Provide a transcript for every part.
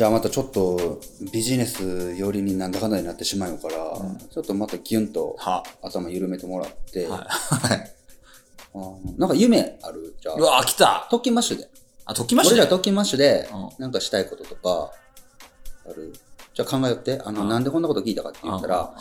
じゃあまたちょっとビジネス寄りになんだかんだになってしまうから、うん。ちょっとまたギュンとは。頭緩めてもらって、はい。はい。あーなんか夢ある？じゃあ。う、わ、来た。特勤マッシュで。あ、解きました俺ら特勤マッシュでうん、なんかしたいこととか、ある？じゃあ考えよって、あの、うん。なんでこんなこと聞いたかって言ったら、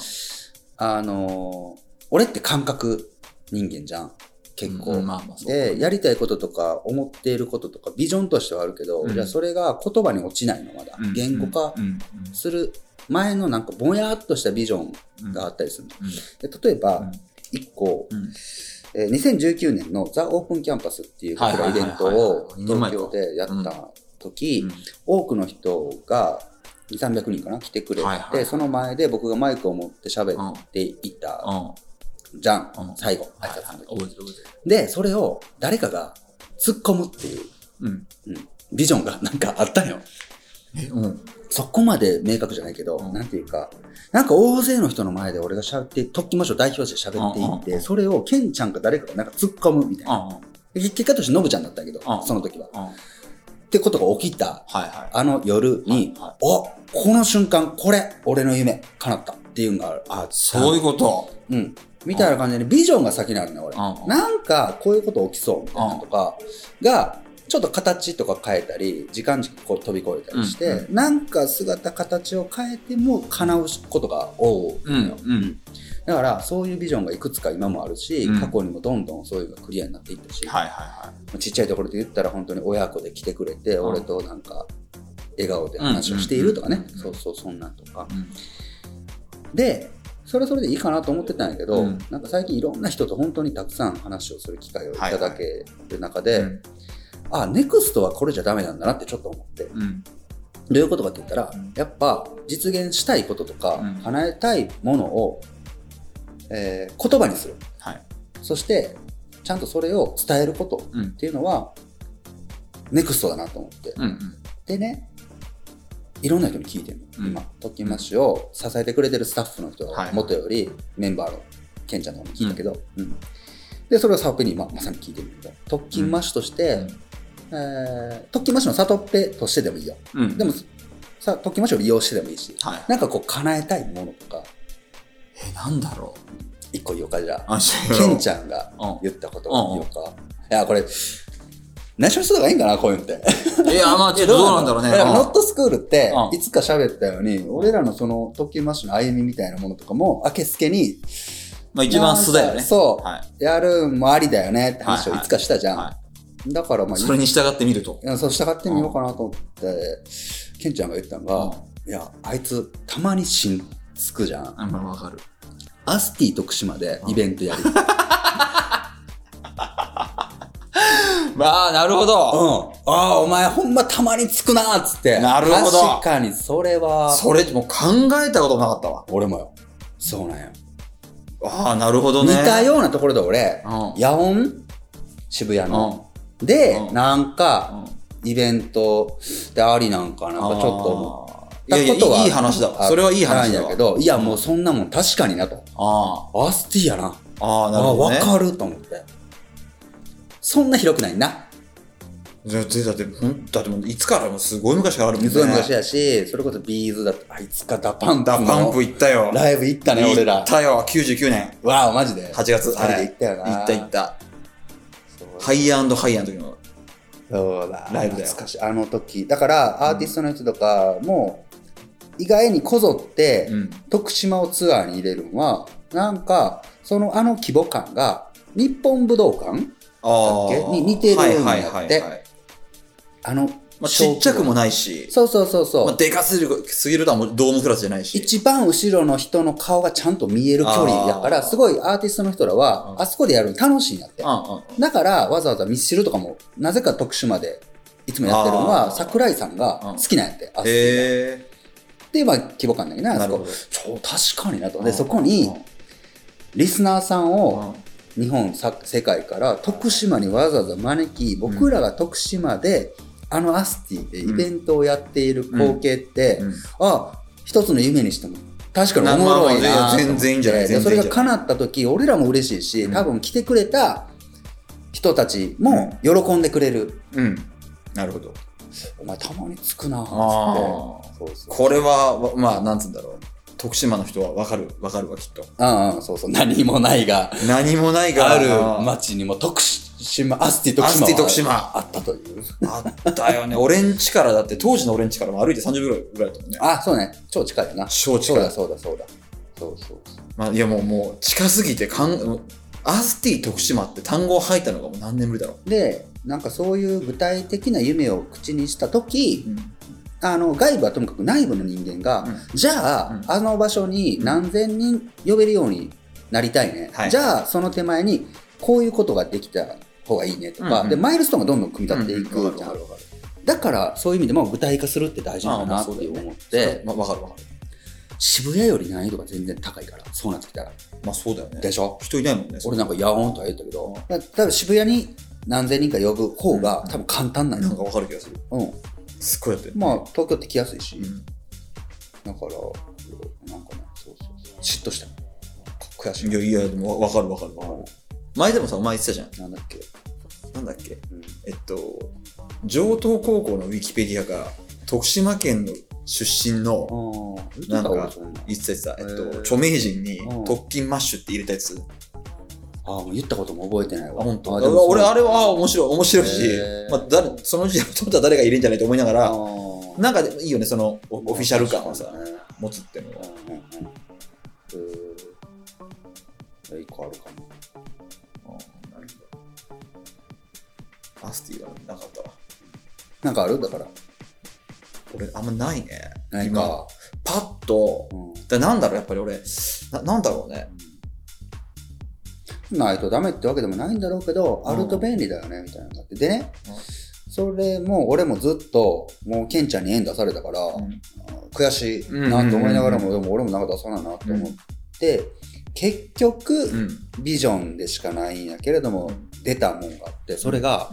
あのー俺って感覚人間じゃん。結構。うんまあまあで、やりたいこととか、思っていることとか、ビジョンとしてはあるけど、うん。じゃあそれが言葉に落ちないの、まだ。うん言語化うんする前のなんかぼやっとしたビジョンうんがあったりするで例えば、うん。一個、うん。えー2019年のザ・オープンキャンパスっていう僕らイベントを東京でやった時、うん。多くの人が2、300人かな来てくれて、その前で僕がマイクを持って喋っていた。うん。じゃん、うん最後、はいはい挨拶の時。で、それを誰かが突っ込むっていう、うん。うん、ビジョンが なんかあったのよ。え、うん。そこまで明確じゃないけど、うんなんていうか、なんか大勢の人の前で俺が喋って、特訓マッシュを代表して喋っていって、それをケンちゃんか誰かがなんか突っ込むみたいな。結果としてノブちゃんだったけど、うんその時は。っはいてことが起きた、はい。あの夜に、はいはいおこの瞬間、これ、俺の夢、叶ったっていうのがあった。そういうこと。うん。みたいな感じで、ビジョンが先にあるね、俺。うん。なんか、こういうこと起きそうみたいなのとか、が、ちょっと形とか変えたり、時間軸こう飛び越えたりして、うん。なんか姿形を変えても叶うことが多いのよ。うん。うん。だから、そういうビジョンがいくつか今もあるし、うん。過去にもどんどんそういうのがクリアになっていったし、はいはいはい。ちっちゃいところで言ったら本当に親子で来てくれて、ん。俺となんか、笑顔で話をしているとかね、うん。うん。うん。そうそう、そんなんとか。うん。で、それはそれでいいかなと思ってたんやけど、うんなんか最近いろんな人と本当にたくさん話をする機会をいただける中で、うんあ、ネクストはこれじゃダメなんだなってちょっと思って。どうんういうことかって言ったら、うんやっぱ実現したいこととか、うん叶えたいものを、えー言葉にする。はい。そして、ちゃんとそれを伝えることうんっていうのは、ネクストだなと思って。うんうん。でね、いろんな人に聞いてるの、うん今、トッキンマッシュを支えてくれてるスタッフの人ははい元よりメンバーのケンちゃんの方に聞いたけど、うんで、それをサオペに今まさに聞いてるんだけど、特勤マッシュとして、えー特勤マッシュのサトッペとしてでもいいよ。うん。でも、さ特勤マッシュを利用してでもいいし、はい。なんかこう叶えたいものとか、え、なんだろう。一個言おうか、じゃあ。ケンちゃんがうん言ったことを言おうか。いや、これ、内緒にした方がいいんかな、こういうのって。いや、まあ、ちょっと どうなんだろうね。からうん not school ってう、んいつか喋ったように、俺らのその、特勤マッシュの歩みみたいなものとかも、明けすけに、まあ、一番素だよね。そう、はい。やるんもありだよねって話をはいつかしたじゃん。はだからまあ、い。それに従ってみるとい。やそう従ってみようかなと思って、ケンちゃんが言ったのが、いや、あいつ、たまに芯つくじゃん。あ、まあ、わかる。アスティ徳島でイベントやる。まあ、なるほうん。ど。ああ、お前ほんまたまにつくなーっつって。なるほど確かに、それは、それ、もう考えたことなかったわ。俺もよ。そうなんよ。ああ、なるほどね。似たようなところで俺、うん。野音？渋谷うの。で、うんなんか、ん。イベントでありなんかな、なんかちょっと思あっーいやいや、いいい話だわ。それはいい話だけど、いや、もうそんなもん確かになと。あアスティやな。あ。ああ、なるああ、ほど、ね。わかると思って。そんな広くないな。じゃあだって、だってもういつからもうすごい昔からあるもんね。水は昔やし、それこそ B'z だって、あいつか DA PUMP の DA PUMP 行ったよ。ライブ行ったね、俺ら行っ。たよ、99年。わあ、マジで。8月。二人で行ったよな。行った行った。ハイアンドハイアンの時の。そうだ。ライブだよ懐かしい。あの時。だから、アーティストの人とかも、意外にこぞって、うん。徳島をツアーに入れるのは、なんか、そのあの規模感が、日本武道館に似てるんやって。あの、まあ、ちっちゃくもない。し、そうそうそうそう。まあ、でかすぎるすぎるとはもうドームクラスじゃないし。一番後ろの人の顔がちゃんと見える距離やから、すごいアーティストの人らは、うんあそこでやるの楽しいんやって。だから、わざわざミスチルとかも、なぜか徳島で、いつもやってるのは、桜井さんが好きなんやって。あへえ。っていう、まあ、規模感だけどね、あそこなるほど。超確かになと。で、うんそこに、リスナーさんを、日本さ世界から徳島にわざわざ招き僕らが徳島で、あのアスティでイベントをやっている光景って、うん。あ一つの夢にしても確かにおもろいな全然いいんじゃないそれが叶った時俺らも嬉しいし、うん。多分来てくれた人たちも喜んでくれる、うん。なるほど。お前たまにつくなーっつあって。これは、わまあ、なんつうんだろう。徳島の人はわかる、わかるわ、きっと。うんうん、そうそう。何もないが、何もないがある町にも徳島、アスティ徳島はアスティ徳島あったという。あったよね。俺んちからだって、当時の俺んちからも歩いて30秒ぐらいだったもんね。あ、そうね。超近いよな。超近いそうだそうだそうだ。そうそうそう。まあ、いやもう、もう、近すぎてかん、アスティ徳島って単語を吐いたのがもう何年ぶりだろう。で、なんかそういう具体的な夢を口にしたとき、うんあの外部はともかく内部の人間が、うん。じゃあ、うん。あの場所に何千人呼べるようになりたいね、はい。じゃあその手前にこういうことができた方がいいねとか、うんうん。でマイルストーンがどんどん組み立っていくうん。うんじゃん、だからそういう意味でも具体化するって大事なんだなあって思って、まわかるわかる。渋谷より難易度が全然高いから。そうなってきたら。まあそうだよね。でしょ？人いないもんね。俺なんかヤオーンとは言ったけど、だ多分渋谷に何千人か呼ぶ方が多分簡単なんんかわかる気がする。うんすっごいやってる。まあ東京って来やすいし、うんだから、なんかね、そうそうそう。嫉妬した。悔しい。いやいや、でもわわかるわかるわかる。前でもさ、お前言ってたじゃん。なんだっけ？なんだっけ？うん。えっと、上東高校のウィキペディアが、徳島県の出身の、なんか。言ってた言ってた、えっと、著名人にうん特勤マッシュって入れたやつ。あ言ったことも覚えてないわ。あ、本当？あ俺、あれはあ面白い、面白いしまあ、誰、その時代、本当は誰が入れんじゃないと思いながあら、ーなんかいいよね、その、オオフィシャル感をさ持つっていうのは。うんうんうん。えー、一個あるかも。アスティはなかったわ。なんかある？だから。俺、あんまないね。ない今か。パッと、うん。だなんだろう、やっぱり俺、ななんだろうね。ないとダメってわけでもないんだろうけど、うん。あると便利だよね、みたいなのがあって。でねうん、それも俺もずっと、もうケンちゃんに縁出されたから、うん。悔しいなと思いながらも、でも俺もなんか出さないなと思って、結局、うん。ビジョンでしかないんやけれども、出たもんがあって、それが、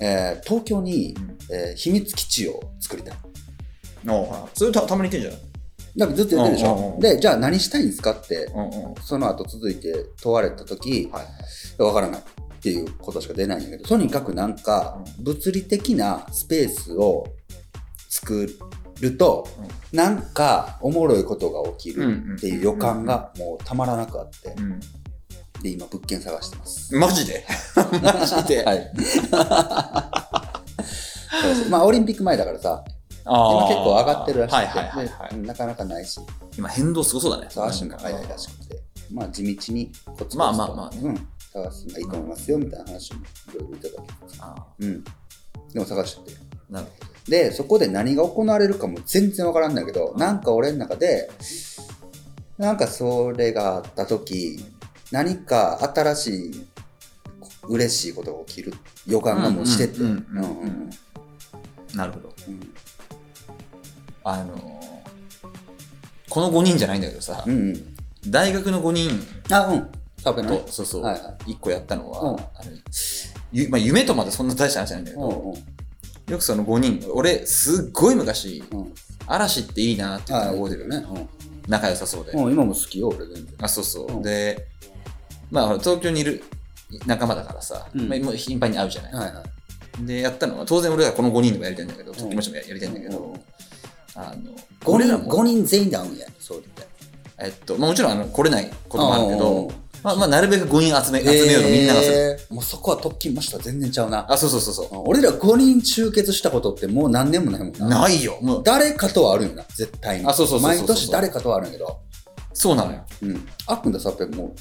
えー東京に、えー秘密基地を作りたい。あそれたたまに言ってんじなんかずっと言ってるでしうんうんうんょ。で、じゃあ何したいんですかって。うんうん。その後続いて問われた時、はい。わからないっていうことしか出ないんやけど、とにかくなんか物理的なスペースを作ると、なんかおもろいことが起きるっていう予感がもうたまらなくあって、うん。で、今物件探してます。マジで？マジで、はい。まあ、オリンピック前だからさ、今結構上がってるらしくて、はいはいはい、はい。でなかなかないし、今変動すごそうだね。そう足も速いらしくて、まあ地道にコツコツと、まあまあまあね。うん、探すのがいいと思いますよみたいな話もいろいろいただきます。あうん。でも探してて。ーなるほで、そこで何が行われるかも全然わからんだけど、なんか俺の中で、なんかそれがあった時、何か新しい、嬉しいことが起きる。予感がもうしてて。なるほど。うんあのーこの5人じゃないんだけどさ、うんうん。大学の5人あ、うん。サブねと、。そうそう、はいは1個やったのは、うんあのゆまあ、夢とまでそんな大した話じゃないんだけど、うんうんよくその5人、俺、すっごい昔、うん。嵐っていいなって言ったあの覚えてるよね。ね。仲良さそうで。うん。うん、今も好きよ、俺全然。あ、そうそう。うんで、まあ、ほら東京にいる仲間だからさ、うんまあ、もう頻繁に会うじゃない。はいはい。で、やったのは、当然俺らこの5人でもやりたいんだけど、時もしもやりたいんだけど、うんあの、5人、俺らも、五人全員で会うんや。そうだって。えっと、まあもちろんあの来れないこともあるけうんど、まあ、まあ、なるべく5人集め、集めようとみんながする。えーもうそこは特勤ました全然ちゃうな。あ、そうそうそうそ俺ら5人集結したことってもう何年もないもんう。な。ないよ。もう、誰かとはあるよな、絶対に。あそうそうそうそう毎年誰かとはあるんやけど。そうなのよ。うん。あっくんとさっても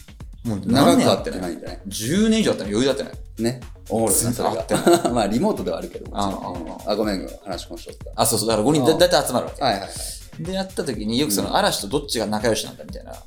もうう長何く会ってなないいんじゃない？10年以上会ったの余裕だったね。ね。おもろいな、それ会ってが。まあ、リモートではあるけど。あもちろんああ、ごめん、話もしとっあ、そうそう。だから5人だあだいたい集まるわけ。た。はいはいはい。で、やった時によくその嵐とどっちが仲良しなんだみたいなこ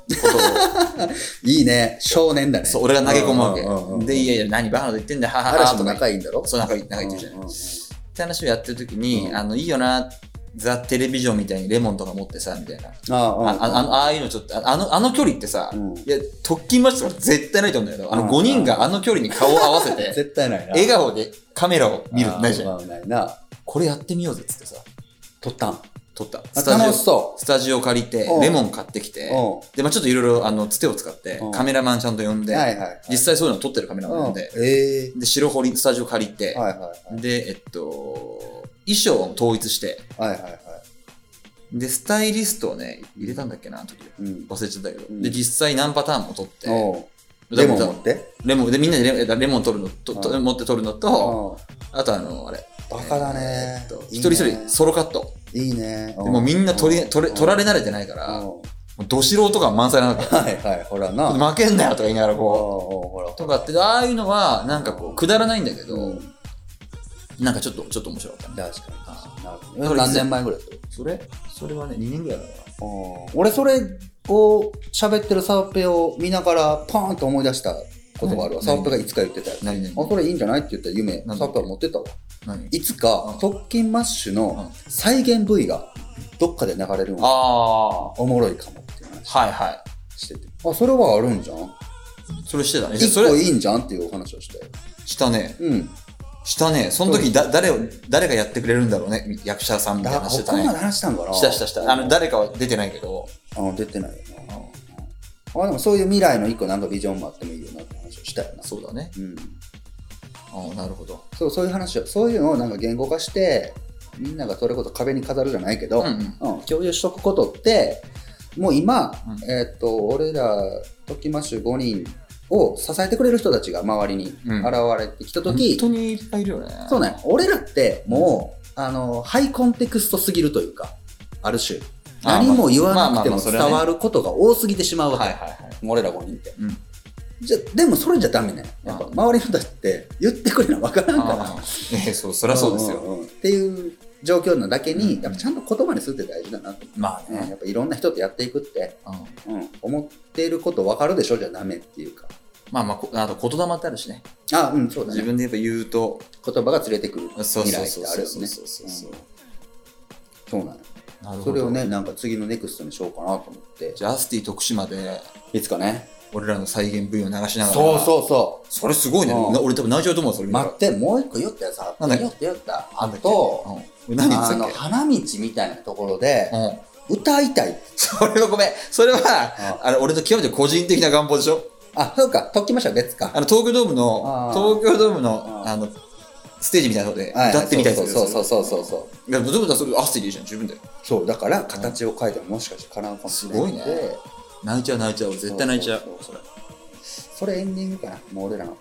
とを、いいね。少年だね。そう、俺が投げ込むわけ。で、いやいや、何バカなこと言ってんだよ、ははは。嵐もとか仲いいんだろ？そう、仲いい、仲いいって言うじゃない。って話をやってる時に、うんあの、いいよな、ザ・テレビジョンみたいにレモンとか持ってさ、みたいな。ああ、あああのああいうのちょっと、ああの、あの距離ってさ、うんいや、特勤マッチとか絶対ないと思うんだけど、あのうん5人があの距離に顔を合わせて、絶対ないな。笑顔でカメラを見るってないじゃん。ないな。これやってみようぜっつってさ、撮ったん。撮った。あスタジオ、スタジオ借りてう、んレモン買ってきてう、で、まあちょっといろいろ、あの、つてを使ってうん、カメラマンちゃんと呼んう。で、はいはい。実際そういうの撮ってるカメラマン呼んで、うんえで、白堀スタジオ借りてえ、はいはいはい。で、えっと、衣装を統一して、はいはいはい。で、スタイリストをね、入れたんだっけな、あの時。うん。忘れちゃったけど。うんで、実際何パターンも取って、レモン持って？レモン、で、みんなでレレモン取るのと、とうん持って取るのと、ああとあの、あれ。バカだねえー一人一人ソロカット。いいね。でもうみんな取り、うん取れ、取られ慣れてないから、ど素人感満載なわけ。はいはい、ほらな。負けんなよとか言いながらこおうほらう。とかって、ああいうのは、なんかこう、くだらないんだけど、うんなんかちょっと、ちょっと面白かったね。確かに。あなるほど何年前ぐらいだった？それそれはね、2年ぐらいだか俺それを喋ってるサーペを見ながらパーンと思い出したことがあるわ。何？サーペがいつか言ってたやつ。ら。何？あ、々これいいんじゃない？って言った夢、サーペは持ってたわ。何？いつかうん特勤マッシュのうん再現部位がどっかで流れるのがあおもろいかもっていう話あ、はいはしてて。あ、それはあるんじゃん？い。それしてたね。一個いいんじゃん？っていうお話をして。したね。うん。したね。その時だ、誰を、誰がやってくれるんだろうね。役者さんみたいなだ話してたね。ここまで話したんかなしたしたした。あの、誰かは出てないけど、あの出てないよな。あでもそういう未来の一個なんかビジョンもあってもいいよなって話をしたよな。そうだね。うん。ああ、なるほど。そう、そういう話を、そういうのをなんか言語化して、みんながそれこそ壁に飾るじゃないけど、うんうん。うん共有しとくことって、もう今、うんえーっと、俺ら、トキマッシュ5人を支えてくれる人たちが周りにうん現れてきたとき、本当にいっぱいいるよね。そうね、俺らってもう、あの、ハイコンテクストすぎるというか、ある種。あ何も言わなくても伝わることが多すぎてしまうわけ。はいはいはい。俺ら5人って。うん。じゃ、でもそれじゃダメね。やっぱ周りの人たちって言ってくれなわからんから。ええ、そう、そりゃそうですよ。んんんっていう状況なだけに、うんやっぱちゃんと言葉にするって大事だなと。まあうんやね。っぱいろんな人とやっていくって、うんうん、思っていること分かるでしょ？じゃダメっていうか。まあまあこ、あと言霊ってあるしね。あ、うん、そうだね。自分でやっぱ言うと、言葉が連れてくるそう未来そうそうってあるよね。そうそうそううんそうなの。なるほど。それをね、なんか次のネクストにしようかなと思って。じゃあ、アスティ徳島で、いつかね。俺らの再現 V を流しながら。そうそうそそれすごいね。うんな俺多分泣いちゃうと思う、それ待って、もう一個言ったやつあった。なんだっけ？言った言った。あと、うん何の、花道みたいなところで、うん。歌いたい。それはごめん。それは、ああの、俺と極めて個人的な願望でしょ？あ、そうか、特訓ました別か。あの、東京ドームのあ、ー東京ドームの、あの、ステージみたいなのではい歌ってみたいそうそうそうそうそうそう。う。いや、どういうことだそれアスティでいいじゃん、十分だよ。そう、だから形を変えてももしかして叶うかもしれない。すごいね泣いちゃう泣いちゃう。俺絶対泣いちゃう。そうそれエンディングかな？もう俺らの。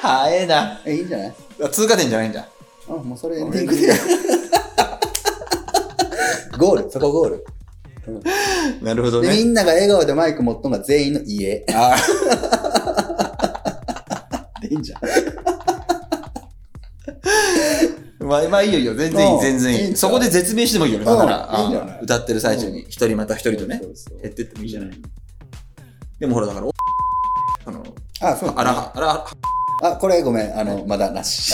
早えな。え、いいんじゃない？通過点じゃないんだ。あ、もうそれエンディングで。ゴール、そこゴール。なるほどで、みね。んなが笑顔でマイク持っとんが全員の家。あでいいんじゃん。ーまあ、まあいいよいいよ。全然いい、うん全然いい。そこで絶命してもいいよね。だから、歌ってる最中に、一人また一人とね減ってってもいいじゃない。でもほら、だから、おあの、あ、あら、あら、あ、これごめん、あの、まだなし。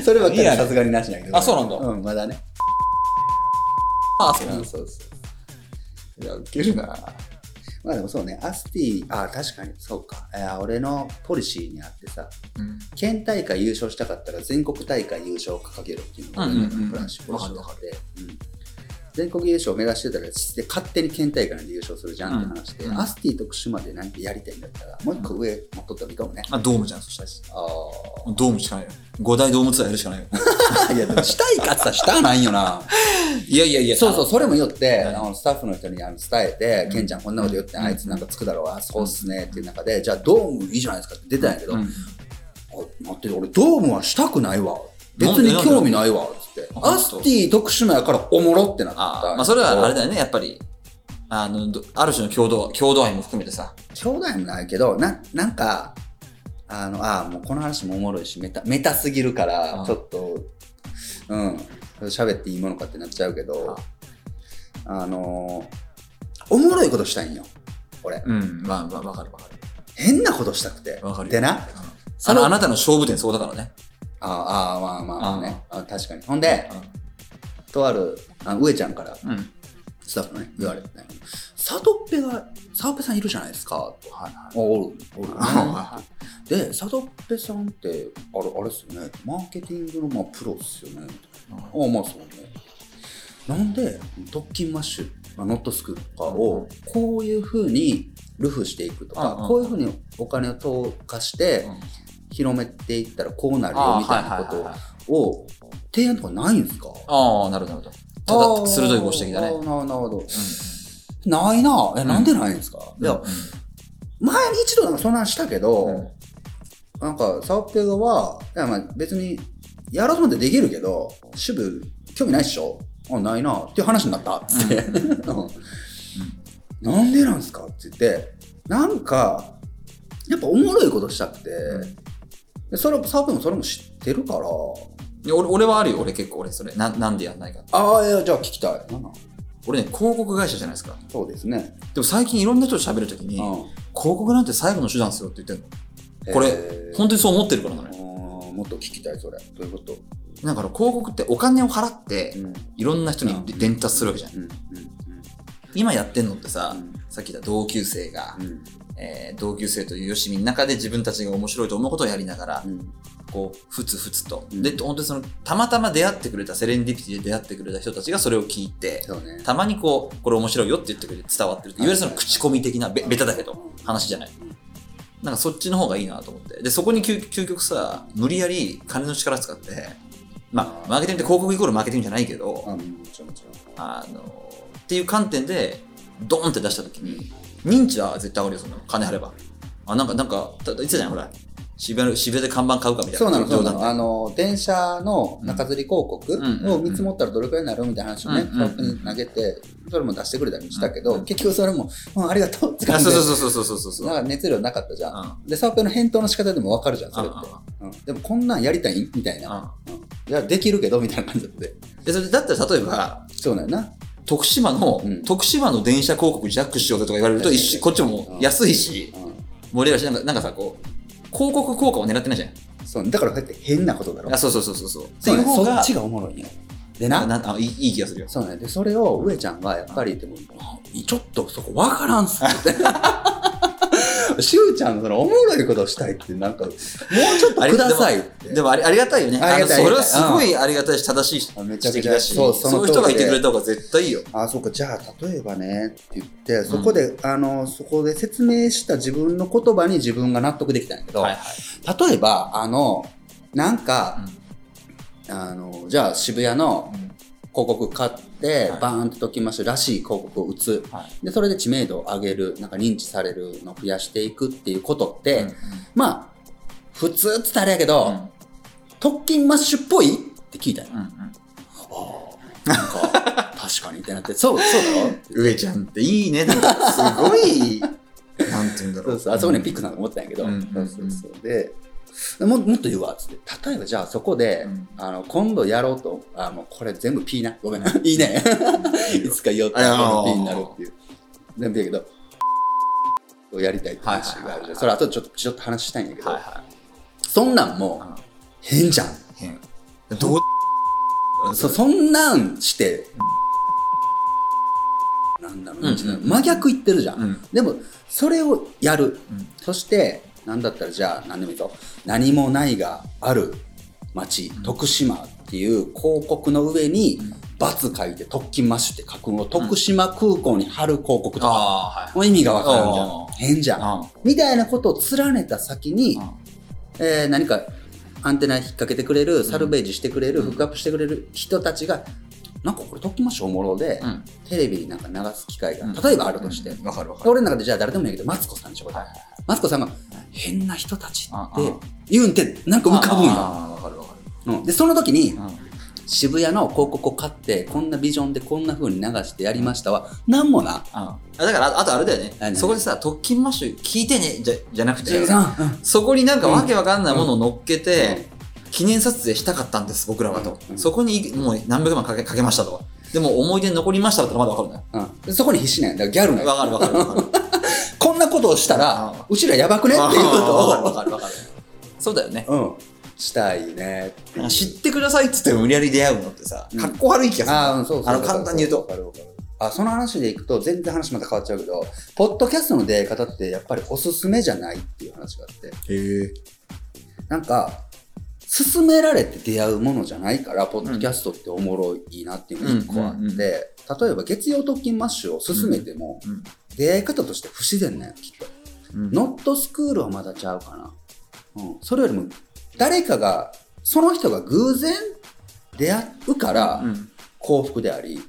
そればっかりはさすがになしだけど。あそうなんだうん、まだね。あ、そうそうそうそう。いや、ウケるな。まあでもそうね、アスティ、あ、確かにそうか。いや俺のポリシーにあってさ、うん。県大会優勝したかったら全国大会優勝を掲げるっていうのがうんうんうんプランシップわかるわかる。うん全国優勝を目指してたら、で勝手に県大会で優勝するじゃんって話で、うんアスティ徳島で何かやりたいんだったら、もう一個上持っとったらいいかもね。あ、ドームじゃん、そしたら。あドームしかないよ。五大ドームツアーやるしかないよ。あ。いや、でもしたいかってさ、したないよな。いやいやいやそうそう、それも言って、うんあのスタッフの人にあの伝えて、うんケンちゃんこんなこと言って、うんあいつなんかつくだろう、あ、そうっすねっていう中で、じゃあドームいいじゃないですかって出てないけど、待って、俺ドームはしたくないわ。別に興味ないわ、つって。あアスティ徳島やからおもろってなった。あまあそれはあれだよね、やっぱり。あの、どある種の共同、共同愛も含めてさ。兄弟もないけど、な、なんか、あの、あもうこの話もおもろいし、メタ、メタすぎるからあ、ちょっと、うん、喋っていいものかってなっちゃうけど、あのおもろいことしたいんよ。俺。うん、まあまあ、わかるわかる。変なことしたくて。わかるよでな、うんあの、あなたの勝負点そうだからね。ああ、まあまあまあね。あ確かに。ほんで、とある、あ上ちゃんから、うん。スタッフのね、言われてね、サトッペが、サトッペさんいるじゃないですか、と。はいはおおる、おる、ね はで、サトッペさんって、あれ、あれっすよね、マーケティングの、まあ、プロっすよね。ああ、まあそうね。なんで、特勤マッシュ、まあ、ノットスクールとかを、こういうふうにルフしていくとか、こういうふうにお金を投下して、広めていったらこうなるよみたいなことを提案とかないんですか？ああ、なるほど、なるほど。ただ、鋭いご指摘だね。なるほど。うんないな。え、なんでないんですか、いやうん、前に一度なんかそんなんしたけど、うんなんか、サオペガは、いやまあ別に、やろうと思ってできるけど、支部、興味ないっしょ？あ、ないな。っていう話になった。つって。うん なんでなんすか？って言って、なんか、やっぱおもろいことしたくて、でそれ、サオペガもそれも知ってるから、いや俺俺はあるよ、俺結構、俺それ。ななんでやんないかって。ああ、いや、じゃあ聞きたい。なんなん？俺ね、広告会社じゃないですか。そうですね。でも最近いろんな人と喋るときに、うん広告なんて最後の手段ですよって言ってんの。これえー本当にそう思ってるからなのあよ。ーもっと聞きたい、それ。どういうこと？だから広告ってお金を払って、うん。いろんな人に伝達するわけじゃん。うん。うん。今やってんのってさ、うんさっき言った同級生が、うん。えー同級生というよしみの中で自分たちが面白いと思うことをやりながら、うん。こう、ふつふつと。うんで、本当にその、たまたま出会ってくれた、セレンディピティで出会ってくれた人たちがそれを聞いて、ね。たまにこう、これ面白いよって言ってくれて伝わってる。いわゆるその口コミ的な、べベタだけど、話じゃない。なんかそっちの方がいいなと思って。で、そこに究究極さ、無理やり金の力使って、まあ、マーケティングって広告イコールマーケティングじゃないけど、あ、の、っていう観点で、ドーンって出したときに、認知は絶対上がるよ、そんなの。金張れば。あ、なんか、なんか、た言ってたじゃん、ほら。渋谷の、渋谷で看板買うかみたいな。そうなの、そうなの。あの、電車の中吊り広告うんを見積もったらどれくらいになるみたいな話をね、うんうんサオペに投げて、それも出してくれたりしたけど、うん結局それも、うん、ありがとうってあ感じで。そうそうそうそうそうそうそう。なんか熱量なかったじゃん。うんで、サオペの返答の仕方でもわかるじゃん、それってあ。うんでもこんなんやりたいん？みたいな。うんいや、できるけど、みたいな感じだって。で、それだったら例えば、そうなんやな。徳島の、うん徳島の電車広告ジャックしようぜとか言われると一緒、こっちも安いし、うん盛り上がるし、なんかなんかさ、こう、広告効果を狙ってないじゃん。そう、だからって変なことだろ。あ、そうそうそうそうそう。そそっちがおもろいんよ。でな、なあいいいい気がするよ。そうね。で、それを上ちゃんがやっぱりでも、あちょっとそこわからんっすって。しゅうちゃんのそのおもろいことをしたいって、なんか、もうちょっとくださいって。でもありありがたいよね。ありがたいそれはすごいありがたいし、正しいあめちゃくちゃ指摘だし、そそううその通り。でいう人がいてくれた方が絶対いいよ。あ、そうか、じゃあ、例えばね、って言って、そこで、あの、そこで説明した自分の言葉に自分が納得できたんやけど、はいはい。例えば、あの、なんか、あの、じゃあ渋谷の広告買って、はいバーンときましょうらしい広告を打つ。はいで、それで知名度を上げる、なんか認知されるのを増やしていくっていうことって、うんうんまあ、普通って言ったらあれやけど、うん特勤マッシュっぽいって聞いたよ。うんうんなんか、確かにってなって、そう、そうだろ？上ちゃんっていいね。なんかすごい、なんて言うんだろう。そうそう、あそこにピックさんが思ったんやけど、うんそうそうそう。で、ももっと言うわ、つって。例えばじゃあそこで、うんあの、今度やろうと、あ、もうこれ全部 P な。ごめんな。いいね。いつか言おうと P になるっていう。全部やけど、やりたいって話があるじゃん。それ後でちょっとちょっと話したいんやけど、はいはそんなんもい。変じゃん。変。どうそそんなんして、なんだろう、うんうん真逆言ってるじゃん。うんでも、それをやる。うんそして、なんだったらじゃあ、何でもいいぞ。何もないがある町、徳島っていう広告の上に、×書いて特勤マッシュって書くのを徳島空港に貼る広告とか。もう意味がわかるじゃあん。変じゃん。あみたいなことを連ねた先に、あえー何かアンテナ引っ掛けてくれる、サルベージしてくれる、フックアップしてくれる人たちが、なんかこれ特勤マッシュおもろで、うん。テレビになんか流す機会が、うん。例えばあるとして、うん。わかるわかる。俺の中でじゃあ誰でもいいけど、マツコさんでしょ、はいはいマツコさんが、変な人たちって言うんって、なんか浮かぶんよ。ああ、わかるわかうん。で、その時に渋谷の広告を買って、こんなビジョンでこんな風に流してやりましたは、なんもな。あだから、ああとあれだよね。何そこでさ、特勤マッシュ聞いてね、じゃじゃなくて、うん。そこになんかわけわかんないものを乗っけて、うん記念撮影したかったんです、僕らはと。うんそこにもう何百万かけかけましたと。でも思い出に残りましただったらまだわかるんだよ。うんでそこに必死なんや。だからギャルなんやわかるわかるわかる。こんなことをしたらあ、うちらやばくね？っていうことわかるを、わかるわかる。そうだよね。うん、したいね。知ってくださいっつっても無理やり出会うのってさ、うんかっこ悪い気がする。ああ、うんそうそう。あの簡単に言うとわかるわかるあ、その話でいくと、全然話また変わっちゃうけど、ポッドキャストの出会い方ってやっぱりおすすめじゃないっていう話があって、へえ。なんか、勧められて出会うものじゃないから、ポッドキャストっておもろいなっていうのが一個あって、うんうんうん例えば月曜特勤マッシュを勧めても、うん。出会い方として不自然なんよ、きっと。うん。ノットスクールはまだちゃうかな。うん、それよりも誰かがその人が偶然出会うからうん。幸福であり、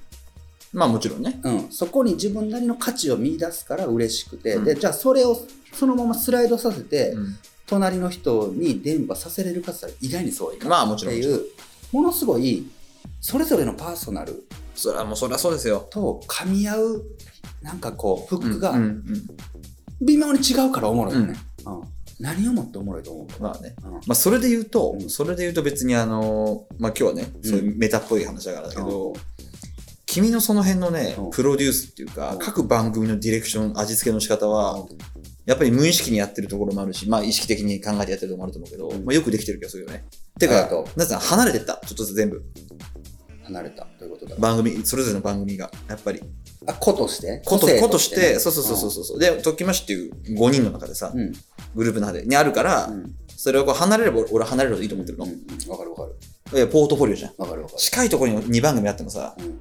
まあもちろんね。うん、そこに自分なりの価値を見出すから嬉しくて、うん。でじゃあそれをそのままスライドさせて、うん隣の人に伝播させれるかって言ったら意外にそういかまあもちろん。っていうものすごいそれぞれのパーソナルそれはもうそれはそうですよ。と噛み合うなんかこうフックがうんうん微妙に違うからおもろいよね、うん。何をもっておもろいと思ううんまあね。うん。まあそれで言うと、うん。それで言うと別にあの、まあ今日はね、そういうメタっぽい話だからだけど、君のその辺のねうん、プロデュースっていうかう、ん。各番組のディレクション、味付けの仕方は、やっぱり無意識にやってるところもあるし、まあ意識的に考えてやってるところもあると思うけど、うんまあよくできてる気がするよね。てかなんつうの、離れてった？ちょっとずつ全部。離れたということだ番組、それぞれの番組が。やっぱり。あ子として？こと、個性ことして、ねそうそうそうそうそう。で、ときましっていう5人の中でさ、うんグループの中で、にあるから、うんそれをこう離れれば俺は離れるといいと思ってるの。うんうんわかるわかるいやポートフォリオじゃん。わかるわかる近いところに2番組あってもさ、うん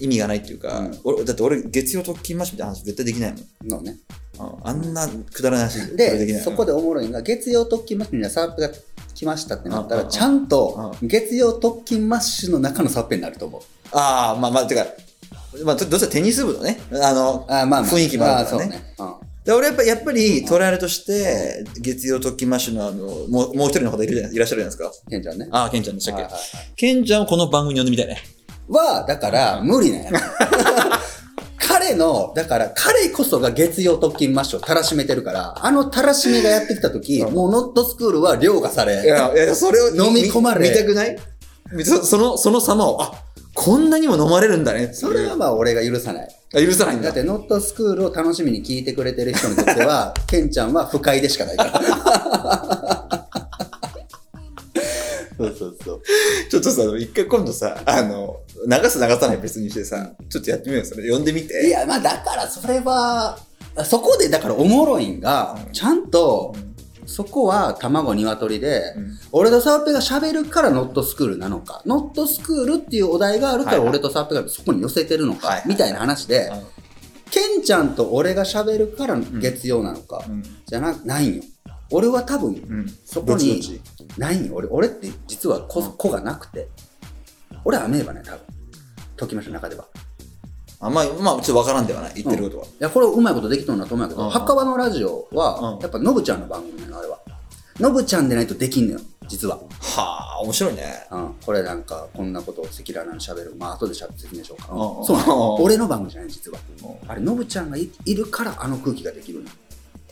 意味がないっていうか、うん俺だって俺、月曜特勤マッシュみたいな話絶対できないもん。のねああんなくだらない話絶対でそこでおもろいのが月曜特勤マッシュにはサープが来ましたってなったらちゃんと月曜特勤マッシュの中のサープになると思う。ああ、まあまあ、てか、まあ、どどうせテニス部のね、あの、あまあまあ。雰囲気もあるからね。ね。うん。で俺やっぱやっぱりトライアルとして、月曜特勤マッシュのあの、もうもう一人の方いるじゃないいらっしゃるじゃないですか。ケンちゃんね。ああ、ケンちゃんでしたっけ、ケンちゃんをこの番組に呼んでみたいね。は、だから、無理なんや。彼の、だから、彼こそが月曜特勤マッシュをたらしめてるから、あのたらしめがやってきた時、うんもうノットスクールは凌駕され、いや、いやそれを飲み込まれ見たくない？そその、その様を、あ、こんなにも飲まれるんだねそれはまあ俺が許さない。あ許さないんだだっ。てノットスクールを楽しみに聞いてくれてる人にとっては、ケンちゃんは不快でしかないから。そうそうそう。ちょっとさ、一回今度さ、あの、流す流さない別にしてさ、ちょっとやってみようよ、それ。呼んでみて。いや、まあだからそれは、そこでだからおもろいんが、ちゃんと、そこは卵鶏で、うん俺とサーペが喋るからノットスクールなのか、ノットスクールっていうお題があるから俺とサーペがそこに寄せてるのか、はいはいみたいな話で、ケンちゃんと俺が喋るから月曜なのか、うん。じゃな、ないんよ。俺は多分、うん。そこにないんよ。俺、俺って実は子,、子がなくて。俺はアメーバね、多分。ときました中では。あまあ、まあ、ちょっとわからんではない。言ってることは。いや、これうまいことできとんなと思うんやけど、うん墓場のラジオはう、んやっぱノブちゃんの番組なの、あれは。ノブちゃんでないとできんのよ、実は。はあ、面白いね。うん、これなんか、こんなことを赤裸々に喋る。まあ、後でしゃ説明しようかな。うんそう俺の番組じゃない、実は。まあれ、ノブちゃんがいいるから、あの空気ができるの。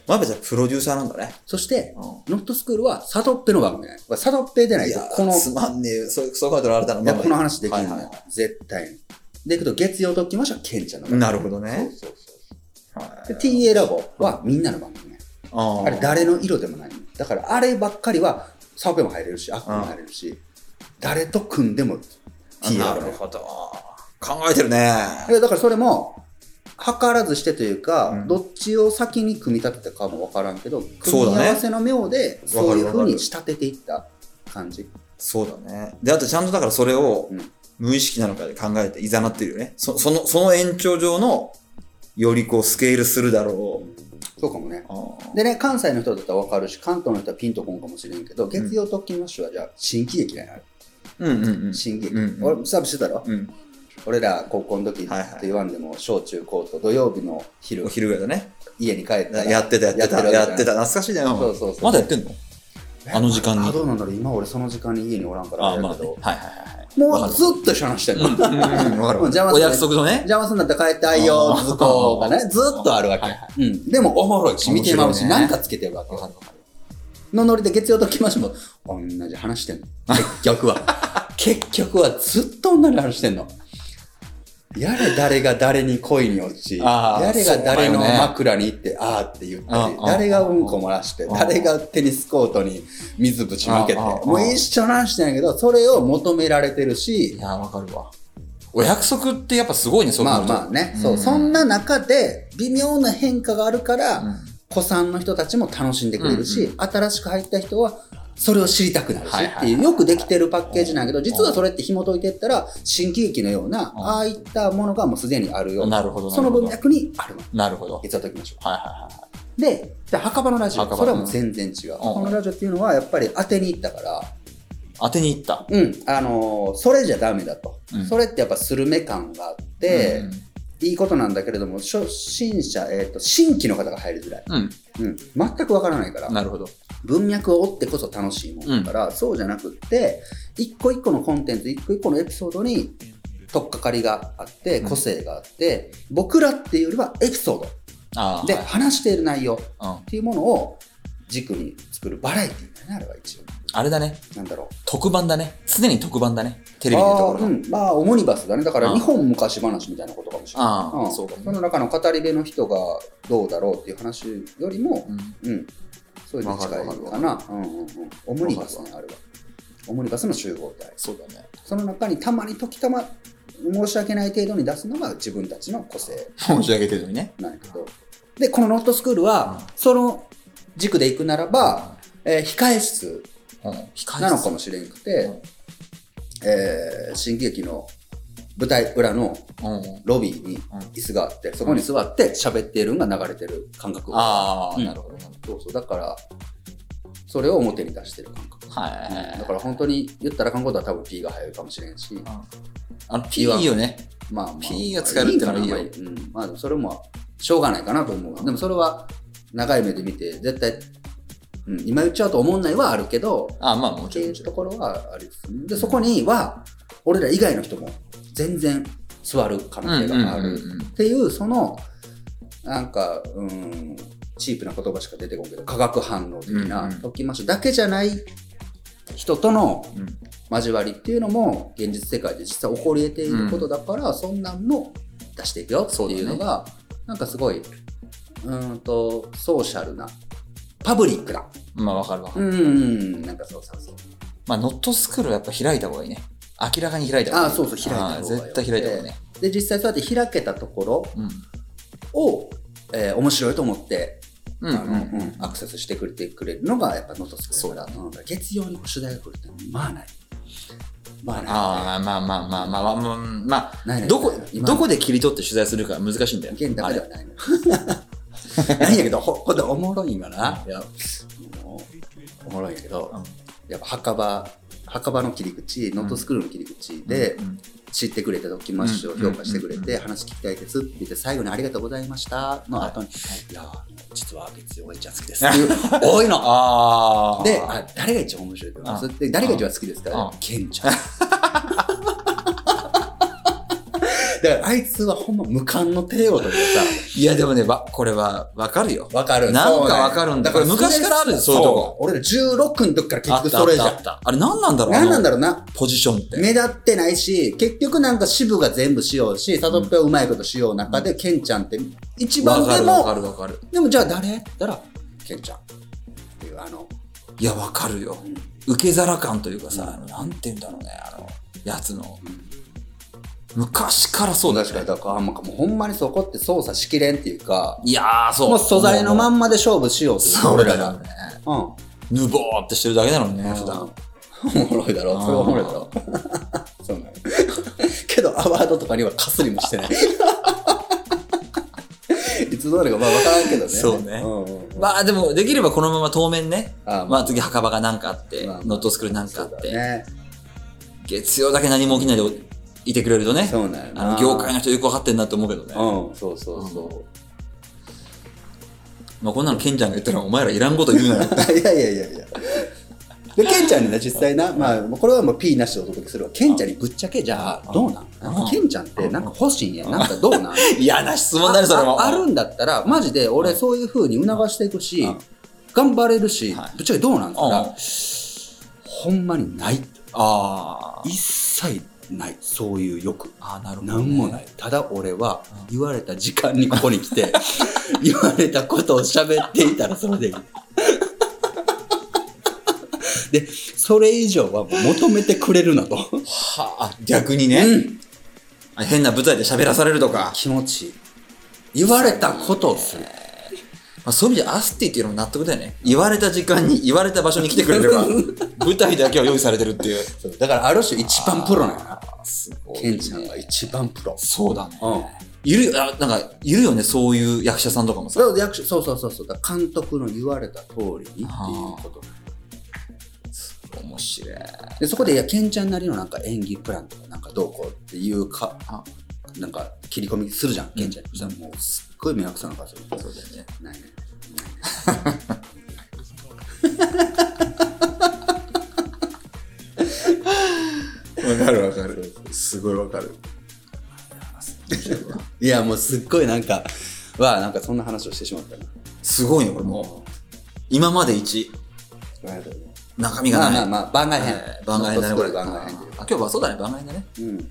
あ、やっぱじゃあプロデューサーなんだね。そして、うノットスクールは、サドッペの番組ね。サドッペでないいや、とこの、つまんねえ。そう、そう考えたらあれだな。いやこの話できるのよ、はいはい絶対に。で、いくと、月曜ときましょう、ケンちゃんの番組。なるほどねそうそうそう。はいで、TA ラボはみんなの番組ね。ああれ誰の色でもないのだからあればっかりはサーペも入れるしアップも入れるし誰と組んでも T なラボねるほど。考えてるね。いやだからそれも図らずしてというか、うん。どっちを先に組み立てたかもわからんけど組み合わせの妙でそういうふうに仕立てていった感じ。そうだね。で、あとちゃんとだからそれをうん。無意識なのかで考えていざなってるよね。そその、その延長上の、よりこうスケールするだろう。そうかもね。でね関西の人だったらわかるし関東の人はピンとこんかもしれんけど月曜特勤マッシュはじゃあ新喜劇だよあれ。うんうんうん。新喜劇、うん俺サーブしてたろ？うん。俺ら高校の時ってはいはい。言わんでも小中高と土曜日の昼。お昼ぐらいだね。家に帰ったらやってたやってた。やってた。懐かしいね。そうそうそうまだやってんの？あの時間に。あどうなんだろう。今俺その時間に家におらんからあ。れだけど、はいはいはい。もうずっと一緒に話してるわかる。邪魔するお約束のね。邪魔すんだったら帰ってあいよずこがね。ずっとあるわけ、うん、でもおもろいし見てまうし、なんかつけてるわけのノリで月曜ときましても同じ話してんの。結局は。結局はずっと同じ話してんのやれ誰が誰に恋に落ち、誰が誰の枕に行って、あーって言ったりうん、誰がうんこ漏らして、うん誰がテニスコートに水ぶちまけて、うんもう一緒なんしてんやけど、それを求められてるいし、や、わかるわ。お約束ってやっぱすごいね、そうまあまあね、そう、そんな中で微妙な変化があるから、うん。子さんの人たちも楽しんでくれるし、新しく入った人はそれを知りたくなるしっていう、よくできてるパッケージなんやけど、実はそれって紐解いていったら、新喜劇のような、うんああいったものがもうすでにあるようなるほど。その文脈にある。なるほど。いつはときましょう。はいはいはいはい。で、で墓場のラジオ、それはもう全然違う。このラジオっていうのはやっぱり当てに行ったから、当てに行った。うん、あのーそれじゃダメだと、うんそれってやっぱスルメ感があって、うんいいことなんだけれども、初心者、えっ、と、新規の方が入りづらい。うん。うん。全くわからないから、なるほど。文脈を追ってこそ楽しいもんだから、そうじゃなくって、一個一個のコンテンツ、一個一個のエピソードに、取っかかりがあって、うん個性があって、僕らっていうよりはエピソードではい話している内容っうん。ていうものを軸に作るバラエティーだね、あれは一応。あれだね。なんだろう。特番だね。常に特番だね。テレビでいうところの。あーうん、まあ、オモニバスだね。だから、うん日本昔話みたいなことかもしれない。ああんそうかもその中の語り部の人がどうだろうっていう話よりも、うんうん、そういうのに近いわかな。うんうんうん。オモニバスね、あれは。オモニバスの集合体。そうだね。その中にたまに時たま、申し訳ない程度に出すのが自分たちの個性申し上げてるのにね。なんやけど。で、このノットスクールは、その軸で行くならば、えー控え室なのかもしれんくて、えー新喜劇の舞台裏のうん。ロビーに椅子があって、そこに座って喋っているのが流れてる感覚。ああ、うんなるほど。そうそう。だから、それを表に出してる感覚。はい。だから本当に言ったらあかんことは多分 P が入るかもしれんし、あの、P いいよね。まあまあ。P が使えるってのはいいようん。まあそれもしょうがないかなと思う。でもそれは長い目で見て、絶対、うん、今言っちゃうと思んないはあるけど、あまあもってちろん。いうところはありつつ、で、そこには、俺ら以外の人も全然座る可能性がある。っていう、その、なんか、うん、チープな言葉しか出てこんけど、化学反応的なときましだけじゃない人とのうん。交わりっていうのも、現実世界で実際起こり得ていることだから、そんなんも出していくよっていうのが、なんかすごい、うーんと、ソーシャルな、パブリックな。まあわかるわかる。うんうんうん、なんかそうそうそう。まあノットスクールはやっぱ開いた方がいいね。明らかに開いた方がいい。あそうそう開いた方がいいあ絶対開いた方がいいね。で、実際そうやって開けたところうん。を、えー面白いと思って、うんあのうんアクセスしてくれてくれるのがやっぱノートスクールだそううんだ月曜に取材が来るってまあない。まあない。ああ、まあまあまあまあまあまあ、まあ、ないないどこ、今どこで切り取って取材するか難しいんだよ。現ダあれメではないの。ないんやけど、ほほんでおもろいんがな。いや、おもろいんやけど、うん。やっぱ墓場、墓場の切り口、ノートスクールの切り口で、うん。知ってくれておきましょう、うん。評価してくれて、うん。話聞きたいですって言って、最後にありがとうございましたの後に、い、やー、実は月曜が一番好きです。っていう、多いの。で、あ誰が一番面白いと思います？で誰が一番好きですか？うん。ケンちゃん。だからあいつはほんま無冠の帝王というかいやでもね、わ、これはわかるよ。さ、わかるなんかわかるんだこれ昔からあるよそういうとこ俺ら16の時から結局それじゃん。あったあった。あれ何なんだろう何なんだろろうな。ポジションって。目立ってないし、結局なんか支部が全部しようし、サトッペをうまいことしよう中で、ケンちゃんって一番でわかるわかも、るわかる。でもじゃあ誰？って言ったら、ケンちゃん。っていう、あの、いや、わかるよ。受け皿感というかさ、なんて言うんだろうね、あの、やつの。昔からそうだよね確かに、だから、あんまもうほんまにそこって操作しきれんっていうか、いやー、そう。もう素材のままんまで勝負しようというそうだよが。ね。うん。ぬぼーってしてるだけなのにね、普段。おもろいだろそれはおもろいだろそうなのけど、アワードとかにはかすりもしてない。いつどうなるかまあ分からんけどね。そうねんうんうんまあでも、できればこのまま当面ね、あまあ次墓場が何かあって、まあまあノットスクール何かあって、ね。月曜だけ何も起きないでいてくれるとね、そうなんやな。あの業界の人よく分かってんなって思うけどね。うん、そうそうそまあこんなのケンちゃんが言ったらお前らいらんこと言うなよ。う。いやいやいやいや。で、ケンちゃんにね、実際な、まあ、これはもう P なしでお届けするわ。ケンちゃんにぶっちゃけ、じゃあ、どうなん？なんかケンちゃんってなんか欲しいんや。なんかどうなん？嫌な質問だね、それも。ああるんだったら、マジで俺そういう風に促していくしうん、頑張れるしはい、ぶっちゃけどうなん？だったうんら、ほんまにない。あー一切ない。そういう欲。あー、なるほど、ね。なんもない。ただ俺は言われた時間にここに来て、言われたことを喋っていたらそれでいい。で、それ以上はもう求めてくれるなと。はあ、逆にね、うんあ変な舞台で喋らされるとか。気持ちいい。言われたことをする。まあ、そういう意味でアスティっていうのも納得だよね。言われた時間に、言われた場所に来てくれれば、舞台だけは用意されてるっていう。そうだからある種一番プロなんやな。すごケンちゃんは一番プロ。そうだね。うん。いるよ、あなんか、いるよね、そういう役者さんとかもさ。そうそうそうそうそう監督の言われた通りにっていうこと面白い。でそこでいやケンちゃんなりのなんか演技プランとかなんかどうこうっていうかあなんか切り込みするじゃん、ケンちゃんにそしたらもうすっごい迷惑さな顔するそうだよね。ないねわかるわかる。すごいわかる。いやもうすっごいなんかわあなんかそんな話をしてしまったなすごいね、これもう。今まで1、中身がない。まあまあまあ番外編、はい番外編だね、これ。番外編でいうあ、今日はそうだね、番外編だね。うん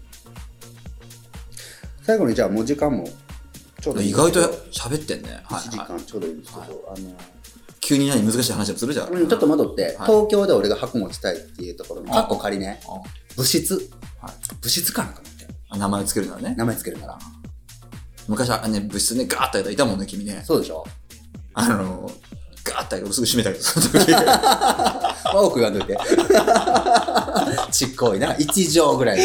最後にじゃあもう時間もちょうどいい意外と喋ってんね。は1時いはい間ちょうどいいんですけど、あの急に何難しい話をするじゃん。うんちょっと戻って、はい東京で俺が箱持ちたいっていうところの、カッコ仮ね、あ物質、はい物質かなと思って、あ名前をつけるならね。名前つけるなら。昔はね、物質ね、ガーッとやったいたもんね、君ね。そうでしょ？あの、ガーッと俺すぐ閉めたけど、その時。多く言わんといて。ちっこいな。1畳ぐらい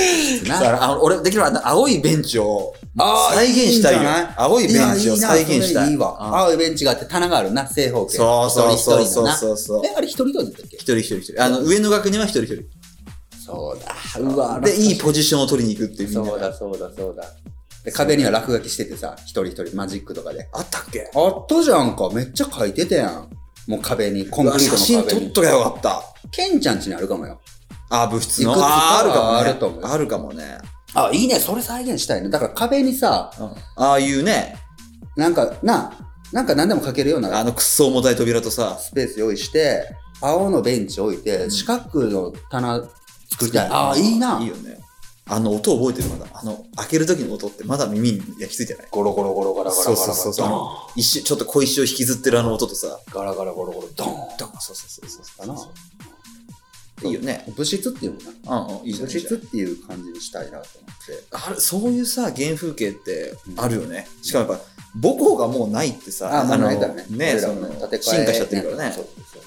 な。だから俺、できればあの青いベンチをあー再現したいよいい。青いベンチを再現したい。やいいわ。うん青いベンチがあって棚があるな、正方形。そうそうそう一人一人のなそうそうそうえ、あれ一人一人だったっけ？一人一人一人。あの、上の学年は一人一人。そうだ。うわで、いいポジションを取りに行くっていうそうだ、そうだ、そうだ。で、壁には落書きしててさ、一人一人マジックとかで。あったっけ？あったじゃんか。めっちゃ書いてたやん。もう壁に、コンクリート写真の壁に。撮っとけばよかった。ケンちゃん家にあるかもよ。あ、物質の。あー、あるかもね。あるかもね。あ、いいね。それ再現したいね。だから壁にさ、ああいうね、なんか、な、なんか何でも書けるようなあのくっそ重たい扉とさ、スペース用意して、青のベンチ置いて、四角の棚作りたい。ああ、いいな。いいよね。あの音覚えてるまだ。あの、開ける時の音ってまだ耳に焼き付いてない？ゴロゴロゴロガラガラガラガラ。そうそうそう。あドの一瞬、ちょっと小石を引きずってるあの音とさ、ガラガラゴロゴロ、ドーンドンそうそうそうそうかな。いいよね。物質っていうのかうんうん、いいじゃな。ん。物質っていう感じにしたいなと思って。あるそういうさ、原風景ってあるよね。しかもやっぱ、母校がもうないってさ、あ、もうのないからね。ね、その、進化しちゃってるからねそう。そうそ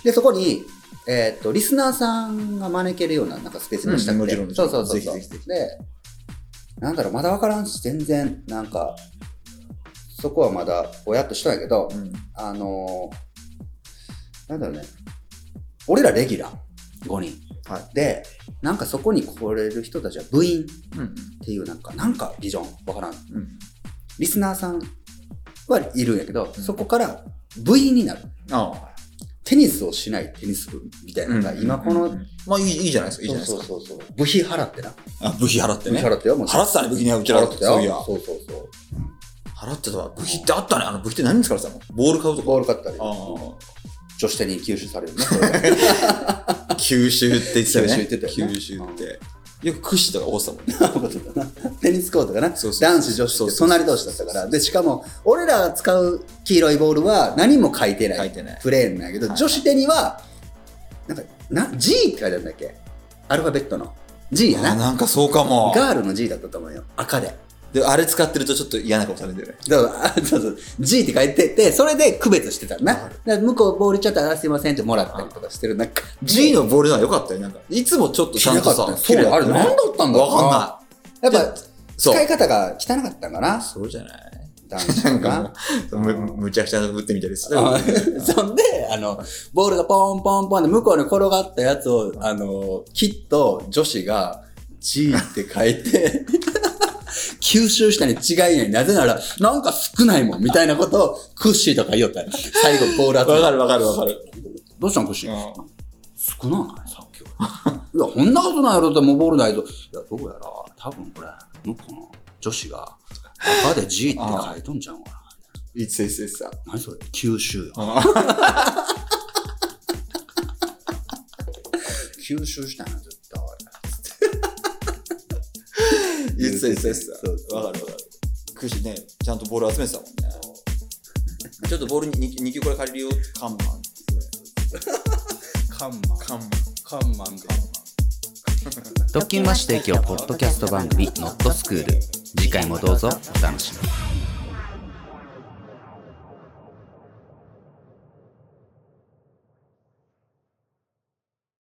うで、そこに、えーっと、リスナーさんが招けるようななんかスペースにしたくて、うんもちろんもちろんそうそうそうそう。ぜひぜひで、なんだろう、まだ分からんし、全然、なんか、そこはまだぼやっとしたんやけど、うんあのーなんだろうね、俺らレギュラー、5人。はい。で、なんかそこに来れる人たちは部員うん。っていうなんか、なんかビジョン、わからん。うん。リスナーさんはいるんやけど、うんそこから部員になる。あテニスをしないテニス部みたいなのが、今この、まあいい、いいじゃないですか、いいじゃないですか。そうそうそう。部費払ってな。あ、部費払ってね。部費払ってよ、もう。払ってたね、部費ね、うちら。払ってたそういやよ。。そうそうそう。払ってたわ。部費ってあったね。あの部費って何に使われてたの？ボール買うとか。ボール買ったり、あ女子テニに吸収されるね。これがあ。吸収って言ってたよね。吸収言ってたよね吸収って。よく屈指とか多さもんね。テニスコートがな、そうそうそう男子女子って隣同士だったから。で、しかも、俺らが使う黄色いボールは何も書いてない。書いてないプレーンなんやけど、はい女子テニは、なんか、な、G って書いてあるんだっけ？アルファベットの。G やあな。なんかそうかも。ガールの G だったと思うよ。赤で。で、あれ使ってるとちょっと嫌な顔されてるね。だからあそうそう。G って書いてて、それで区別してたのな。だから向こうボールちゃったら、あすいませんってもらったりとかしてる。なんか、G のボールのは良かったよ。なんか、いつもちょっとちゃんとさそう、あれ何だったんだろうわかんない。やっぱ、そう使い方が汚かったんかな？そうじゃないなんがか。むむちゃくちゃ打ってみたりする。あそんで、あの、ボールがポンポンポンで向こうに転がったやつを、あの、きっと女子が G って書いて、吸収したに違いない。なぜなら、なんか少ないもん、みたいなことを、クッシーとか言おったら、最後ボール集めわかるわかるわかる。どうしたんクッシー、うん少ないさっきは。いや、こんなことないやろってもうボールないと。いや、どうやら、多分これ、向こうの女子が、赤で G って書いとんちゃうかな。いついついつさ。何それ？吸収よ。吸収したんや、絶対。いついついつさそう。そうわかるわかる。くしね、ちゃんとボール集めてたもんね。ちょっとボールに 2, 球これ借りるよ。カンマン。カンマン。カンマン。カンマンで。特勤マッシュ提供ポッドキャスト番組ノットスクール次回もどうぞお楽しみに